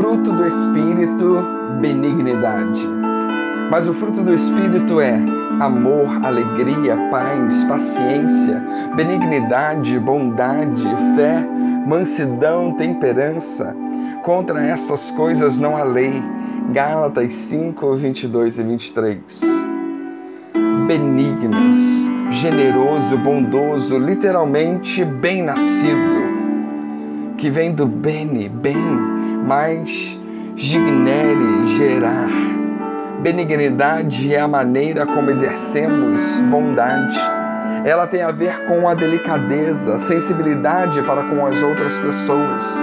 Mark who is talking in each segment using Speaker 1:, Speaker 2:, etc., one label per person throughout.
Speaker 1: fruto do Espírito, benignidade. Mas o fruto do Espírito é amor, alegria, paz, paciência, benignidade, bondade, fé, mansidão, temperança. Contra essas coisas não há lei. Gálatas 5, 22 e 23. Benignos, generoso, bondoso, literalmente bem-nascido, que vem do bene, bem, mais gignere, gerar. Benignidade é a maneira como exercemos bondade. Ela tem a ver com a delicadeza, sensibilidade para com as outras pessoas.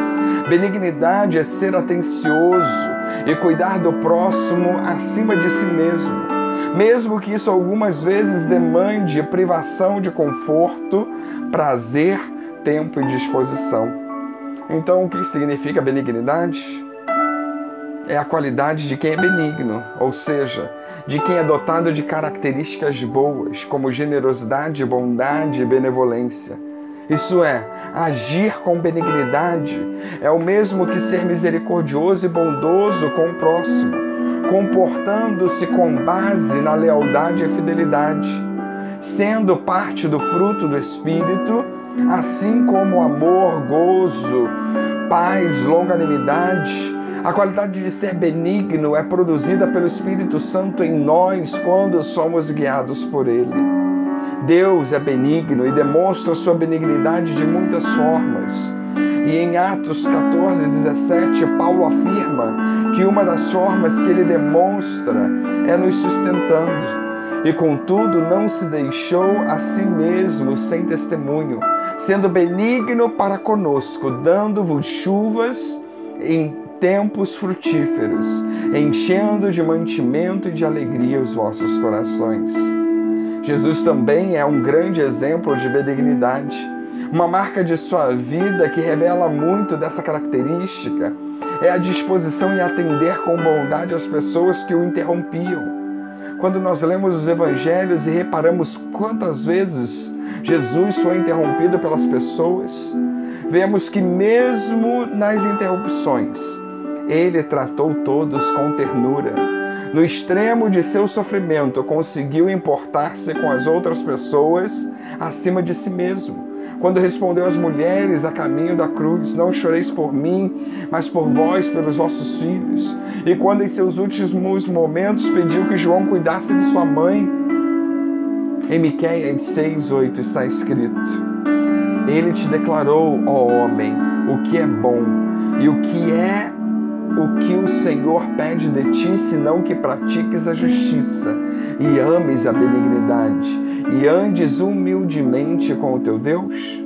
Speaker 1: Benignidade é ser atencioso e cuidar do próximo acima de si mesmo, mesmo que isso algumas vezes demande privação de conforto, prazer, tempo e disposição. Então, o que significa benignidade? é a qualidade de quem é benigno, ou seja, de quem é dotado de características boas, como generosidade, bondade e benevolência. Isso é, agir com benignidade é o mesmo que ser misericordioso e bondoso com o próximo, comportando-se com base na lealdade e fidelidade, sendo parte do fruto do Espírito, assim como amor, gozo, paz, longanimidade a qualidade de ser benigno é produzida pelo Espírito Santo em nós quando somos guiados por Ele. Deus é benigno e demonstra sua benignidade de muitas formas. E em Atos 14, 17, Paulo afirma que uma das formas que ele demonstra é nos sustentando. E contudo não se deixou a si mesmo sem testemunho, sendo benigno para conosco, dando-vos chuvas em tempos frutíferos, enchendo de mantimento e de alegria os vossos corações. Jesus também é um grande exemplo de benignidade, uma marca de sua vida que revela muito dessa característica é a disposição em atender com bondade as pessoas que o interrompiam. Quando nós lemos os evangelhos e reparamos quantas vezes Jesus foi interrompido pelas pessoas, vemos que mesmo nas interrupções, ele tratou todos com ternura. No extremo de seu sofrimento, conseguiu importar-se com as outras pessoas acima de si mesmo. Quando respondeu às mulheres a caminho da cruz: Não choreis por mim, mas por vós, pelos vossos filhos. E quando em seus últimos momentos pediu que João cuidasse de sua mãe. Em Miqueias 6:8 está escrito: Ele te declarou, ó homem, o que é bom e o que é o que o Senhor pede de ti, senão que pratiques a justiça e ames a benignidade e andes humildemente com o teu Deus?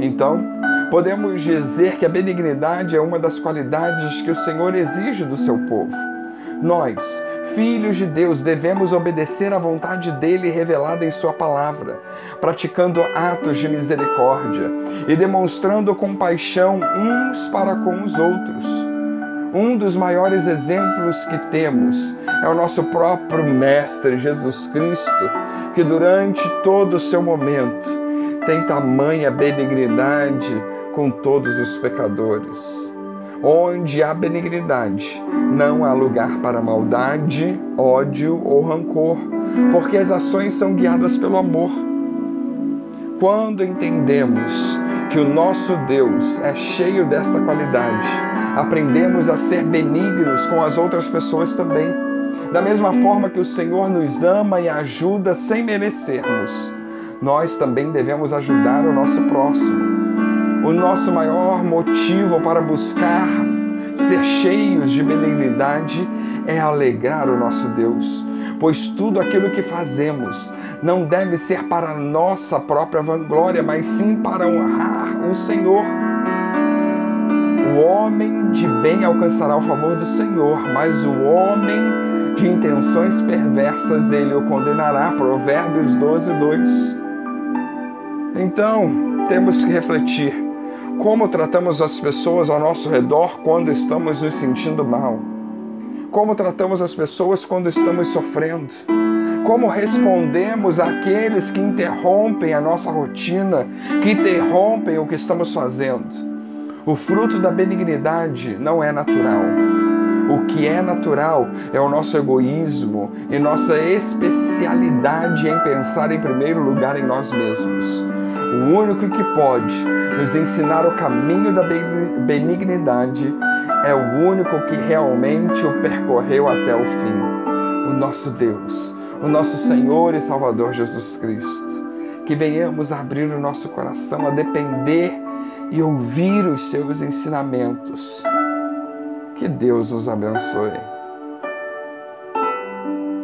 Speaker 1: Então, podemos dizer que a benignidade é uma das qualidades que o Senhor exige do seu povo. Nós, filhos de Deus, devemos obedecer à vontade dele revelada em Sua palavra, praticando atos de misericórdia e demonstrando compaixão uns para com os outros um dos maiores exemplos que temos é o nosso próprio Mestre Jesus Cristo, que durante todo o seu momento tem tamanha benignidade com todos os pecadores. Onde há benignidade, não há lugar para maldade, ódio ou rancor, porque as ações são guiadas pelo amor. Quando entendemos que o nosso Deus é cheio desta qualidade, aprendemos a ser benignos com as outras pessoas também. Da mesma forma que o Senhor nos ama e ajuda sem merecermos, nós também devemos ajudar o nosso próximo. O nosso maior motivo para buscar ser cheios de benignidade é alegrar o nosso Deus, pois tudo aquilo que fazemos não deve ser para nossa própria vanglória, mas sim para honrar o Senhor. O homem de bem alcançará o favor do Senhor, mas o homem de intenções perversas ele o condenará. Provérbios 12, 2. Então, temos que refletir como tratamos as pessoas ao nosso redor quando estamos nos sentindo mal. Como tratamos as pessoas quando estamos sofrendo. Como respondemos àqueles que interrompem a nossa rotina, que interrompem o que estamos fazendo O fruto da benignidade não é natural. O que é natural é o nosso egoísmo e nossa especialidade em pensar em primeiro lugar em nós mesmos. O único que pode nos ensinar o caminho da benignidade é o único que realmente o percorreu até o fim. O nosso Deus, o nosso Senhor e Salvador Jesus Cristo. Que venhamos abrir o nosso coração a depender e ouvir os seus ensinamentos. Que Deus nos abençoe.